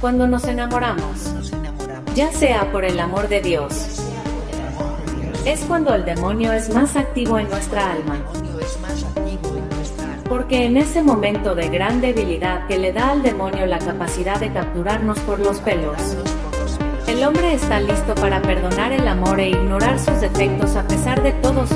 Cuando nos enamoramos, Nos enamoramos. ya sea por el amor de Dios, es cuando el demonio es más activo en nuestra alma. Porque en ese momento de gran debilidad que le da al demonio la capacidad de capturarnos por los pelos, el hombre está listo para perdonar el amor e ignorar sus defectos a pesar de todos